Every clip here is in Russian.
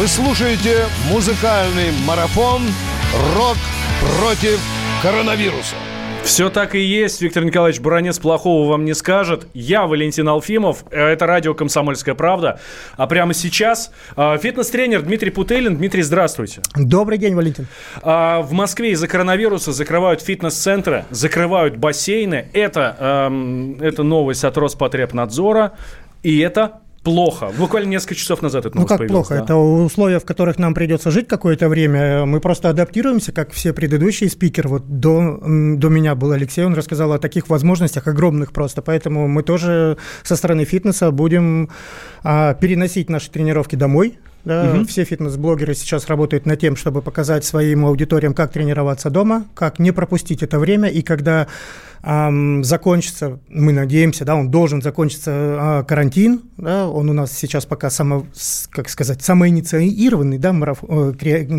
Вы слушаете музыкальный марафон «Рок против коронавируса». Все так и есть. Виктор Николаевич Буранец плохого вам не скажет. Я Валентин Алфимов. Это радио «Комсомольская правда». А прямо сейчас а, фитнес-тренер Дмитрий Путелин. Дмитрий, здравствуйте. Добрый день, Валентин. А, в Москве из-за коронавируса закрывают фитнес-центры, закрывают бассейны. Это, это новость от Роспотребнадзора. И это плохо. Буквально несколько часов назад это Ну как плохо? Да? Это условия, в которых нам придется жить какое-то время. Мы просто адаптируемся, как все предыдущие спикеры. Вот до, до меня был Алексей, он рассказал о таких возможностях огромных просто. Поэтому мы тоже со стороны фитнеса будем а, переносить наши тренировки домой, да, угу. Все фитнес-блогеры сейчас работают над тем, чтобы показать своим аудиториям, как тренироваться дома, как не пропустить это время. И когда эм, закончится, мы надеемся, да, он должен закончиться э, карантин, да, он у нас сейчас пока само, как сказать, самоинициированный, да, мараф, э,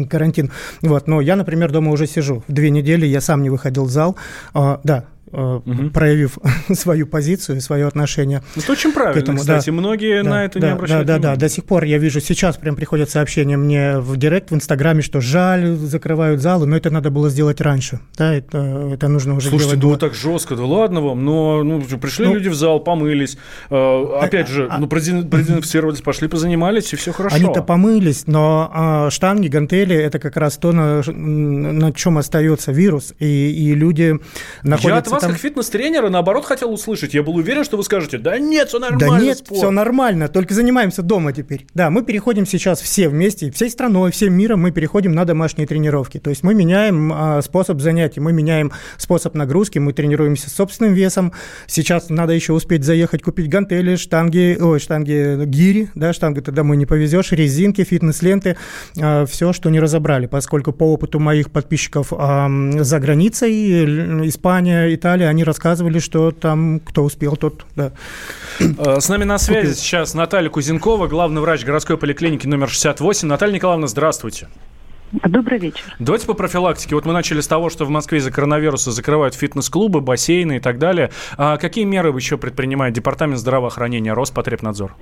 карантин. Вот, но я, например, дома уже сижу. Две недели я сам не выходил в зал. Э, да, угу. проявив свою позицию, свое отношение. Это очень правильно, к этому. кстати. Да. Многие да, на это да, не обращают да, внимания. Да, да, до сих пор я вижу, сейчас прям приходят сообщения мне в директ, в Инстаграме, что жаль, закрывают залы, но это надо было сделать раньше. Да, это, это нужно уже Слушайте, делать. Слушайте, да вот так жестко, да ладно вам, но ну, пришли ну, люди в зал, помылись, э, опять а, же, а, ну, продезинфицировались, пошли позанимались, и все хорошо. Они-то помылись, но а, штанги, гантели – это как раз то, на, на чем остается вирус, и, и люди находятся вас, там... как фитнес-тренер, тренера, наоборот, хотел услышать. Я был уверен, что вы скажете, да нет, все нормально. Да нет, спорт. все нормально, только занимаемся дома теперь. Да, мы переходим сейчас все вместе, всей страной, всем миром мы переходим на домашние тренировки. То есть мы меняем а, способ занятий, мы меняем способ нагрузки, мы тренируемся с собственным весом. Сейчас надо еще успеть заехать, купить гантели, штанги, ой, штанги гири, да, штангы ты домой не повезешь, резинки, фитнес-ленты, а, все, что не разобрали, поскольку по опыту моих подписчиков а, за границей, Испания, Италия, они рассказывали, рассказывали, что там кто успел, тот, да. Э, с нами на связи Купил. сейчас Наталья Кузенкова, главный врач городской поликлиники номер 68. Наталья Николаевна, здравствуйте. Добрый вечер. Давайте по профилактике. Вот мы начали с того, что в Москве из-за коронавируса закрывают фитнес-клубы, бассейны и так далее. А какие меры еще предпринимает Департамент здравоохранения, Роспотребнадзор?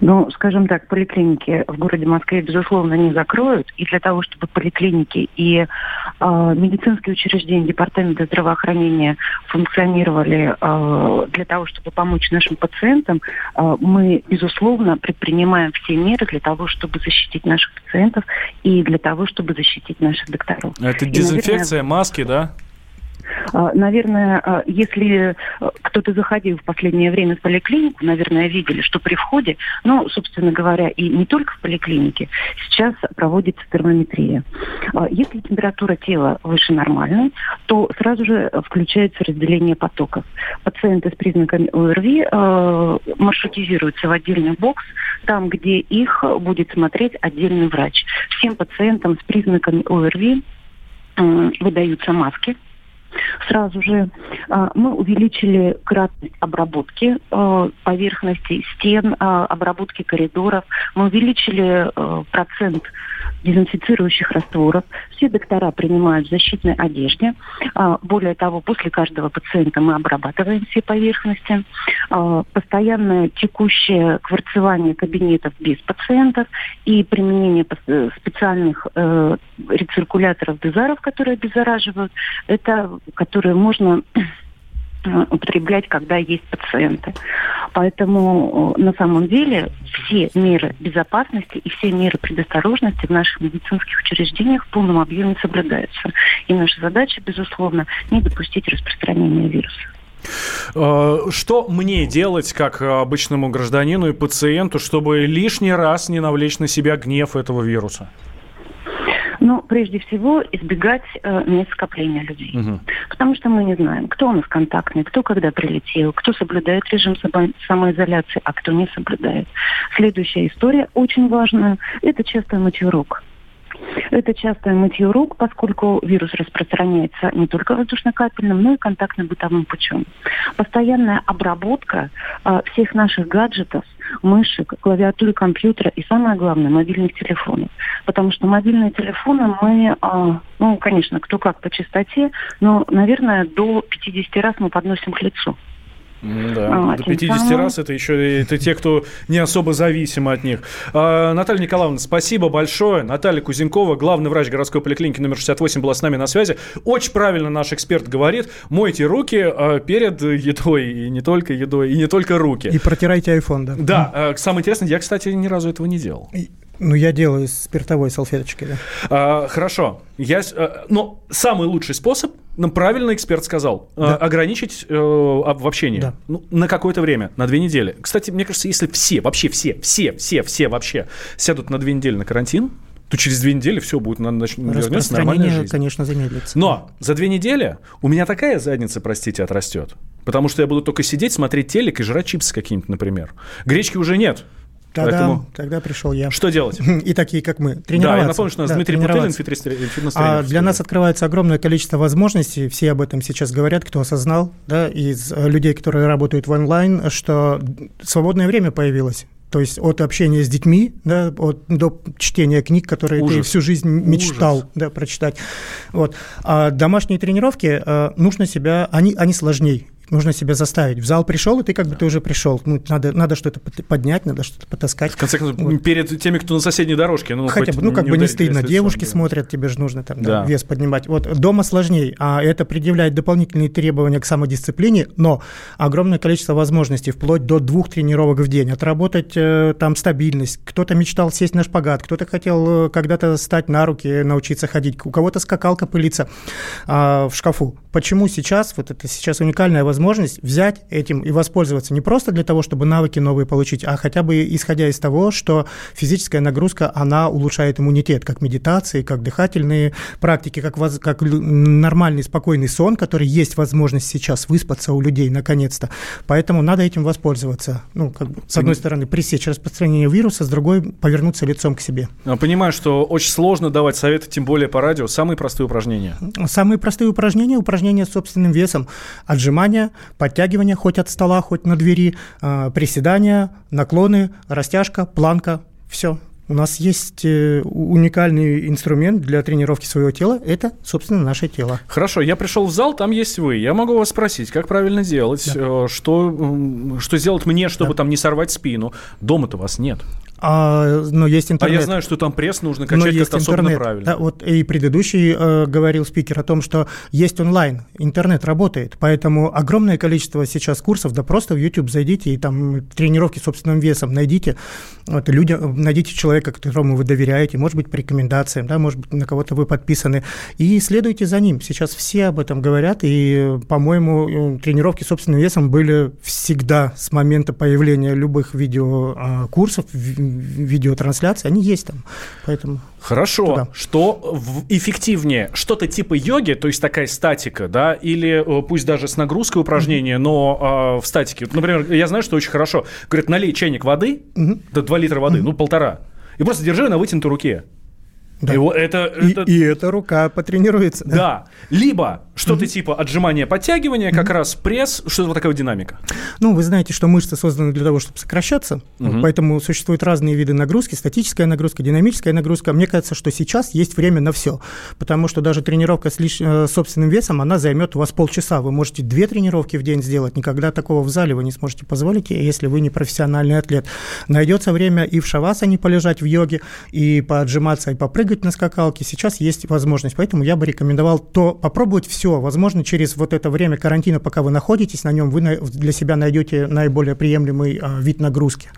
Ну, скажем так, поликлиники в городе Москве, безусловно, не закроют. И для того, чтобы поликлиники и э, медицинские учреждения Департамента здравоохранения функционировали э, для того, чтобы помочь нашим пациентам, э, мы, безусловно, предпринимаем все меры для того, чтобы защитить наших пациентов и для того, чтобы защитить наших докторов. Это дезинфекция, и, наверное, маски, да? А, наверное, а, если а, кто-то заходил в последнее время в поликлинику, наверное, видели, что при входе, ну, собственно говоря, и не только в поликлинике, сейчас проводится термометрия. Если температура тела выше нормальной, то сразу же включается разделение потоков. Пациенты с признаками ОРВИ маршрутизируются в отдельный бокс, там, где их будет смотреть отдельный врач. Всем пациентам с признаками ОРВИ выдаются маски, Сразу же э, мы увеличили кратность обработки э, поверхностей стен, э, обработки коридоров. Мы увеличили процент дезинфицирующих растворов. Все доктора принимают в защитной одежде. А, более того, после каждого пациента мы обрабатываем все поверхности. А, постоянное текущее кварцевание кабинетов без пациентов и применение специальных э, рециркуляторов дезаров, которые обеззараживают, это которые можно Э, употреблять, когда есть пациенты. Поэтому э, на самом деле все меры безопасности и все меры предосторожности в наших медицинских учреждениях в полном объеме соблюдаются. И наша задача, безусловно, не допустить распространения вируса. Э, что мне делать, как обычному гражданину и пациенту, чтобы лишний раз не навлечь на себя гнев этого вируса? Ну, прежде всего, избегать э, мест скопления людей. Угу. Потому что мы не знаем, кто у нас контактный, кто когда прилетел, кто соблюдает режим самоизоляции, а кто не соблюдает. Следующая история, очень важная, это часто мытье рук. Это частое мытье рук, поскольку вирус распространяется не только воздушно-капельным, но и контактно-бытовым путем. Постоянная обработка э, всех наших гаджетов, мышек, клавиатуры компьютера и, самое главное, мобильных телефонов. Потому что мобильные телефоны мы, э, ну, конечно, кто как по частоте, но, наверное, до 50 раз мы подносим к лицу. Да, до 50 самым... раз это еще это те, кто не особо зависим от них. А, Наталья Николаевна, спасибо большое. Наталья Кузенкова, главный врач городской поликлиники номер 68, была с нами на связи. Очень правильно наш эксперт говорит. Мойте руки а, перед едой, и не только едой, и не только руки. И протирайте iPhone, да. Да, а, самое интересное, я, кстати, ни разу этого не делал. Ну, я делаю из спиртовой салфеточки, да. А, хорошо. Я, а, но самый лучший способ, ну, правильно эксперт сказал, а, да. ограничить э, в общении да. ну, на какое-то время, на две недели. Кстати, мне кажется, если все, вообще все, все, все, все вообще сядут на две недели на карантин, то через две недели все будет вернется нормальная жизнь. конечно, замедлится. Но за две недели у меня такая задница, простите, отрастет. Потому что я буду только сидеть, смотреть телек и жрать чипсы какие-нибудь, например. Гречки уже нет. Тогда, Поэтому... тогда пришел я. Что делать? И такие, как мы. Тренироваться. Да, я напомню, что у нас да, Дмитрий Путылин, фитнес А для нас открывается огромное количество возможностей. Все об этом сейчас говорят, кто осознал, да, из э, людей, которые работают в онлайн, что свободное время появилось. То есть от общения с детьми да, от, до чтения книг, которые Ужас. ты всю жизнь мечтал да, прочитать. Вот. А домашние тренировки э, нужно себя, они, они сложнее нужно себя заставить. В зал пришел, и ты как бы ты уже пришел. Ну, надо, надо что-то поднять, надо что-то потаскать. В конце концов, вот. перед теми, кто на соседней дорожке. Ну, Хотя бы, ну, как не бы не стыдно. Девушки сам, смотрят, тебе же нужно там да. Да, вес поднимать. Вот дома сложнее, а это предъявляет дополнительные требования к самодисциплине, но огромное количество возможностей, вплоть до двух тренировок в день. Отработать э, там стабильность. Кто-то мечтал сесть на шпагат, кто-то хотел э, когда-то стать на руки, научиться ходить. У кого-то скакалка пылится э, в шкафу. Почему сейчас, вот это сейчас уникальная возможность, возможность взять этим и воспользоваться не просто для того, чтобы навыки новые получить, а хотя бы исходя из того, что физическая нагрузка, она улучшает иммунитет, как медитации, как дыхательные практики, как, воз, как нормальный спокойный сон, который есть возможность сейчас выспаться у людей наконец-то. Поэтому надо этим воспользоваться. Ну, как бы, с одной стороны, пресечь распространение вируса, с другой повернуться лицом к себе. Понимаю, что очень сложно давать советы, тем более по радио. Самые простые упражнения. Самые простые упражнения, упражнения с собственным весом, отжимания, подтягивания хоть от стола, хоть на двери, а, приседания, наклоны, растяжка, планка, все. У нас есть э, уникальный инструмент для тренировки своего тела. Это, собственно, наше тело. Хорошо, я пришел в зал, там есть вы. Я могу вас спросить, как правильно делать, да. Э, что, что сделать мне, чтобы да. там не сорвать спину. Дома-то вас нет. А, но есть интернет. А я знаю, что там пресс нужно качать как-то особенно интернет. правильно. Да, вот и предыдущий э, говорил спикер о том, что есть онлайн, интернет работает, поэтому огромное количество сейчас курсов, да просто в YouTube зайдите и там тренировки собственным весом найдите, вот, люди, найдите человека, которому вы доверяете, может быть, по рекомендациям, да, может быть, на кого-то вы подписаны, и следуйте за ним. Сейчас все об этом говорят, и, по-моему, э, тренировки собственным весом были всегда с момента появления любых видеокурсов, видеотрансляции, они есть там. Поэтому Хорошо. Туда. Что эффективнее? Что-то типа йоги, то есть такая статика, да, или э, пусть даже с нагрузкой упражнения, mm-hmm. но э, в статике. Например, я знаю, что очень хорошо. Говорят, налей чайник воды, mm-hmm. до 2 литра воды, mm-hmm. ну полтора, и просто держи на вытянутой руке. Да. И, это, это... И, и эта рука потренируется. Да. да. Либо что-то mm-hmm. типа отжимания, подтягивания, mm-hmm. как раз пресс, что-то вот такая динамика. Ну, вы знаете, что мышцы созданы для того, чтобы сокращаться, mm-hmm. поэтому существуют разные виды нагрузки, статическая нагрузка, динамическая нагрузка. Мне кажется, что сейчас есть время на все, потому что даже тренировка с лиш... Э, собственным весом, она займет у вас полчаса. Вы можете две тренировки в день сделать, никогда такого в зале вы не сможете позволить, если вы не профессиональный атлет. Найдется время и в шавасане полежать в йоге, и поотжиматься, и попрыгать, прыгать на скакалке, сейчас есть возможность. Поэтому я бы рекомендовал то попробовать все. Возможно, через вот это время карантина, пока вы находитесь на нем, вы для себя найдете наиболее приемлемый а, вид нагрузки.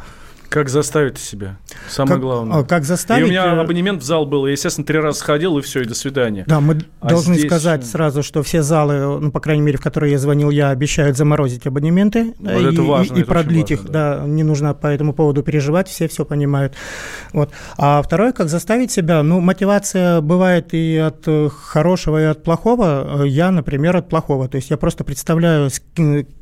Как заставить себя? Самое как, главное. А, как заставить? И у меня э, абонемент в зал был, я, естественно, три раза сходил, и все, и до свидания. Да, мы а должны здесь... сказать сразу, что все залы, ну, по крайней мере, в которые я звонил, я обещают заморозить абонементы вот и, это важно, и, и продлить их. Важно, да. да, не нужно по этому поводу переживать, все все понимают. Вот. А второе, как заставить себя? Ну, мотивация бывает и от э, хорошего, и от плохого. Я, например, от плохого. То есть я просто представляю,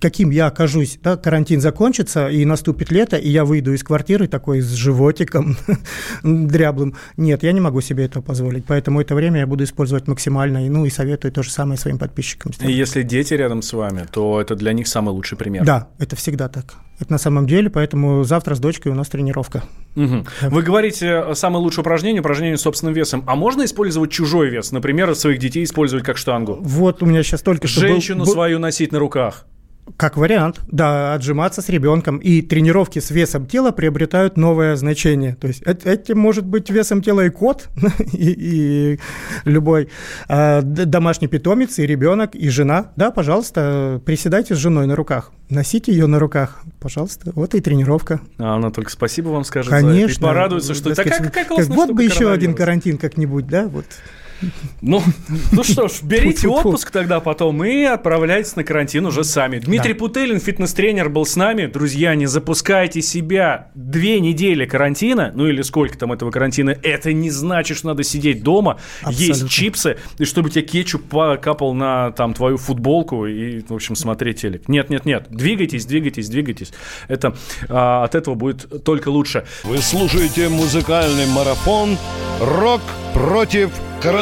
каким я окажусь. Да? Карантин закончится, и наступит лето, и я выйду из квартиры, квартиры такой с животиком дряблым. Нет, я не могу себе этого позволить. Поэтому это время я буду использовать максимально. Ну и советую то же самое своим подписчикам. И если дети рядом с вами, то это для них самый лучший пример. Да, это всегда так. Это на самом деле, поэтому завтра с дочкой у нас тренировка. Угу. Вы говорите, э, самое лучшее упражнение – упражнение собственным весом. А можно использовать чужой вес? Например, своих детей использовать как штангу? Вот у меня сейчас только что Женщину был... свою носить на руках. Как вариант, да, отжиматься с ребенком. И тренировки с весом тела приобретают новое значение. То есть этим может быть весом тела и кот, и, и любой а, домашний питомец, и ребенок, и жена. Да, пожалуйста, приседайте с женой на руках. Носите ее на руках, пожалуйста. Вот и тренировка. А она только спасибо вам скажет. Конечно. И порадуется, что такая какая классная Вот бы еще один карантин как-нибудь, да, вот. Ну, ну что ж, берите отпуск тогда потом и отправляйтесь на карантин уже сами. Дмитрий да. Путылин, фитнес-тренер, был с нами. Друзья, не запускайте себя две недели карантина, ну или сколько там этого карантина. Это не значит, что надо сидеть дома, Абсолютно. есть чипсы, и чтобы тебе кетчуп капал на там твою футболку и, в общем, смотреть телек. Нет, нет, нет. Двигайтесь, двигайтесь, двигайтесь. Это а, от этого будет только лучше. Вы слушаете музыкальный марафон «Рок против